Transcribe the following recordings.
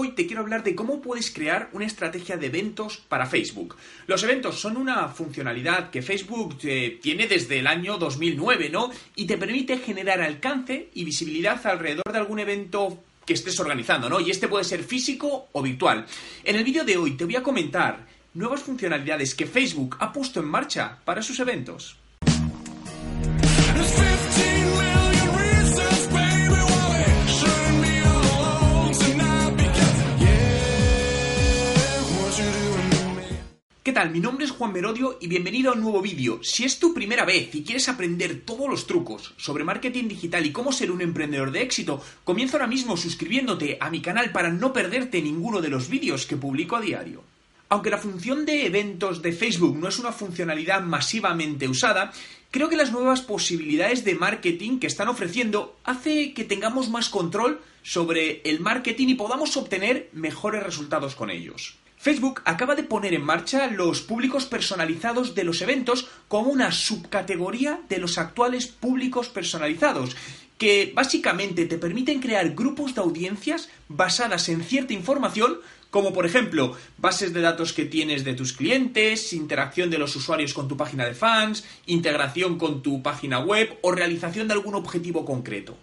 Hoy te quiero hablar de cómo puedes crear una estrategia de eventos para Facebook. Los eventos son una funcionalidad que Facebook eh, tiene desde el año 2009, ¿no? Y te permite generar alcance y visibilidad alrededor de algún evento que estés organizando, ¿no? Y este puede ser físico o virtual. En el vídeo de hoy te voy a comentar nuevas funcionalidades que Facebook ha puesto en marcha para sus eventos. Mi nombre es Juan Merodio y bienvenido a un nuevo vídeo. Si es tu primera vez y quieres aprender todos los trucos sobre marketing digital y cómo ser un emprendedor de éxito, comienza ahora mismo suscribiéndote a mi canal para no perderte ninguno de los vídeos que publico a diario. Aunque la función de eventos de Facebook no es una funcionalidad masivamente usada, creo que las nuevas posibilidades de marketing que están ofreciendo hace que tengamos más control sobre el marketing y podamos obtener mejores resultados con ellos. Facebook acaba de poner en marcha los públicos personalizados de los eventos como una subcategoría de los actuales públicos personalizados, que básicamente te permiten crear grupos de audiencias basadas en cierta información, como por ejemplo bases de datos que tienes de tus clientes, interacción de los usuarios con tu página de fans, integración con tu página web o realización de algún objetivo concreto.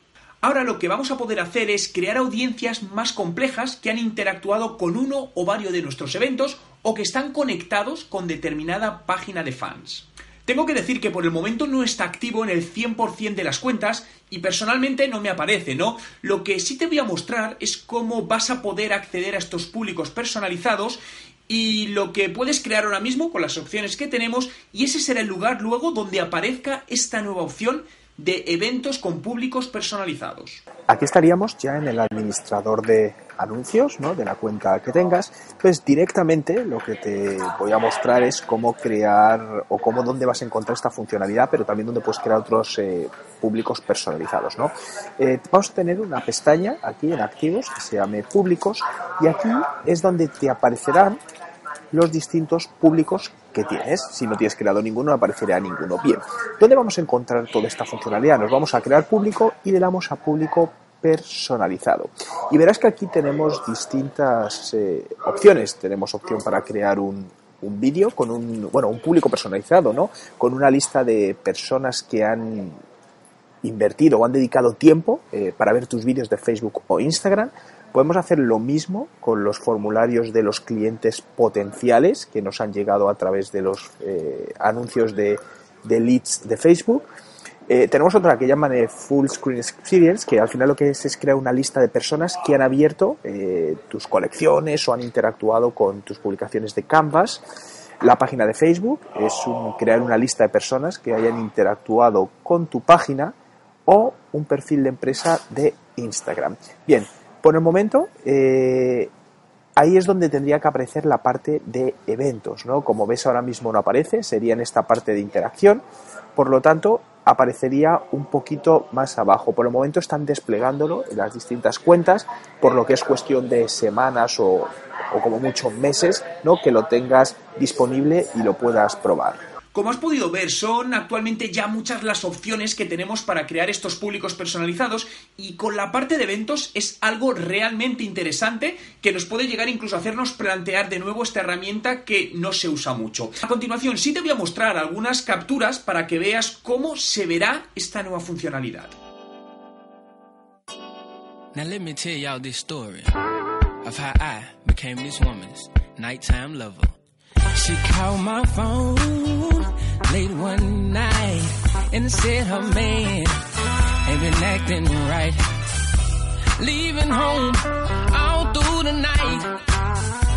Ahora lo que vamos a poder hacer es crear audiencias más complejas que han interactuado con uno o varios de nuestros eventos o que están conectados con determinada página de fans. Tengo que decir que por el momento no está activo en el 100% de las cuentas y personalmente no me aparece, ¿no? Lo que sí te voy a mostrar es cómo vas a poder acceder a estos públicos personalizados y lo que puedes crear ahora mismo con las opciones que tenemos y ese será el lugar luego donde aparezca esta nueva opción de eventos con públicos personalizados. Aquí estaríamos ya en el administrador de anuncios, ¿no? de la cuenta que tengas. Pues directamente lo que te voy a mostrar es cómo crear o cómo dónde vas a encontrar esta funcionalidad, pero también dónde puedes crear otros eh, públicos personalizados. ¿no? Eh, vamos a tener una pestaña aquí en activos que se llame públicos y aquí es donde te aparecerán los distintos públicos que tienes. Si no tienes creado ninguno, no aparecerá ninguno. Bien, ¿dónde vamos a encontrar toda esta funcionalidad? Nos vamos a crear público y le damos a público personalizado. Y verás que aquí tenemos distintas eh, opciones. Tenemos opción para crear un, un vídeo con un, bueno, un público personalizado, ¿no? Con una lista de personas que han invertido o han dedicado tiempo eh, para ver tus vídeos de Facebook o Instagram. Podemos hacer lo mismo con los formularios de los clientes potenciales que nos han llegado a través de los eh, anuncios de, leads de Facebook. Eh, tenemos otra que llaman Full Screen Experience, que al final lo que es es crear una lista de personas que han abierto tus colecciones o han interactuado con tus publicaciones de Canvas. La página de Facebook es crear una lista de personas que hayan interactuado con tu página o un perfil de empresa de Instagram. Bien, por el momento, eh, ahí es donde tendría que aparecer la parte de eventos, ¿no? Como ves ahora mismo no aparece, sería en esta parte de interacción, por lo tanto, aparecería un poquito más abajo. Por el momento están desplegándolo en las distintas cuentas, por lo que es cuestión de semanas o, o como mucho meses, ¿no? Que lo tengas disponible y lo puedas probar. Como has podido ver, son actualmente ya muchas las opciones que tenemos para crear estos públicos personalizados y con la parte de eventos es algo realmente interesante que nos puede llegar incluso a hacernos plantear de nuevo esta herramienta que no se usa mucho. A continuación, sí te voy a mostrar algunas capturas para que veas cómo se verá esta nueva funcionalidad. Now let me tell y'all this story of how I became this woman's nighttime lover. She called my phone late one night and said her man ain't been acting right. Leaving home all through the night.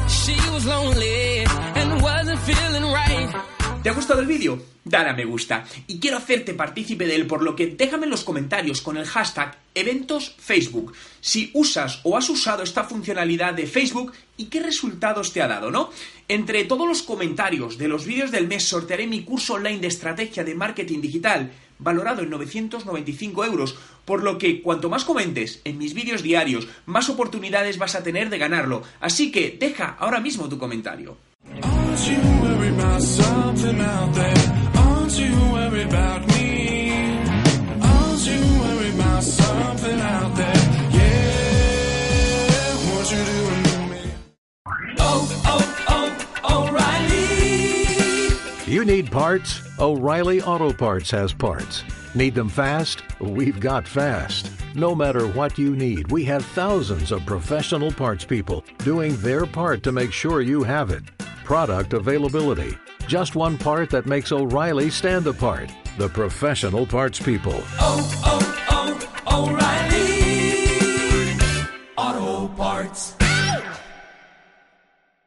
She was lonely and wasn't feeling right. ¿Te ha gustado el vídeo? Dale a me gusta. Y quiero hacerte partícipe de él, por lo que déjame en los comentarios con el hashtag eventos Facebook si usas o has usado esta funcionalidad de Facebook y qué resultados te ha dado, ¿no? Entre todos los comentarios de los vídeos del mes sortearé mi curso online de estrategia de marketing digital valorado en 995 euros, por lo que cuanto más comentes en mis vídeos diarios, más oportunidades vas a tener de ganarlo. Así que deja ahora mismo tu comentario. Aren't you worried about something out there? Aren't you worried about me? Aren't you worried about something out there? Yeah, what you doing to me? Oh, oh, oh, O'Reilly! You need parts? O'Reilly Auto Parts has parts. Need them fast? We've got fast. No matter what you need, we have thousands of professional parts people doing their part to make sure you have it Product availability. Just one part that makes O'Reilly stand apart. The professional parts people. oh, oh, oh O'Reilly.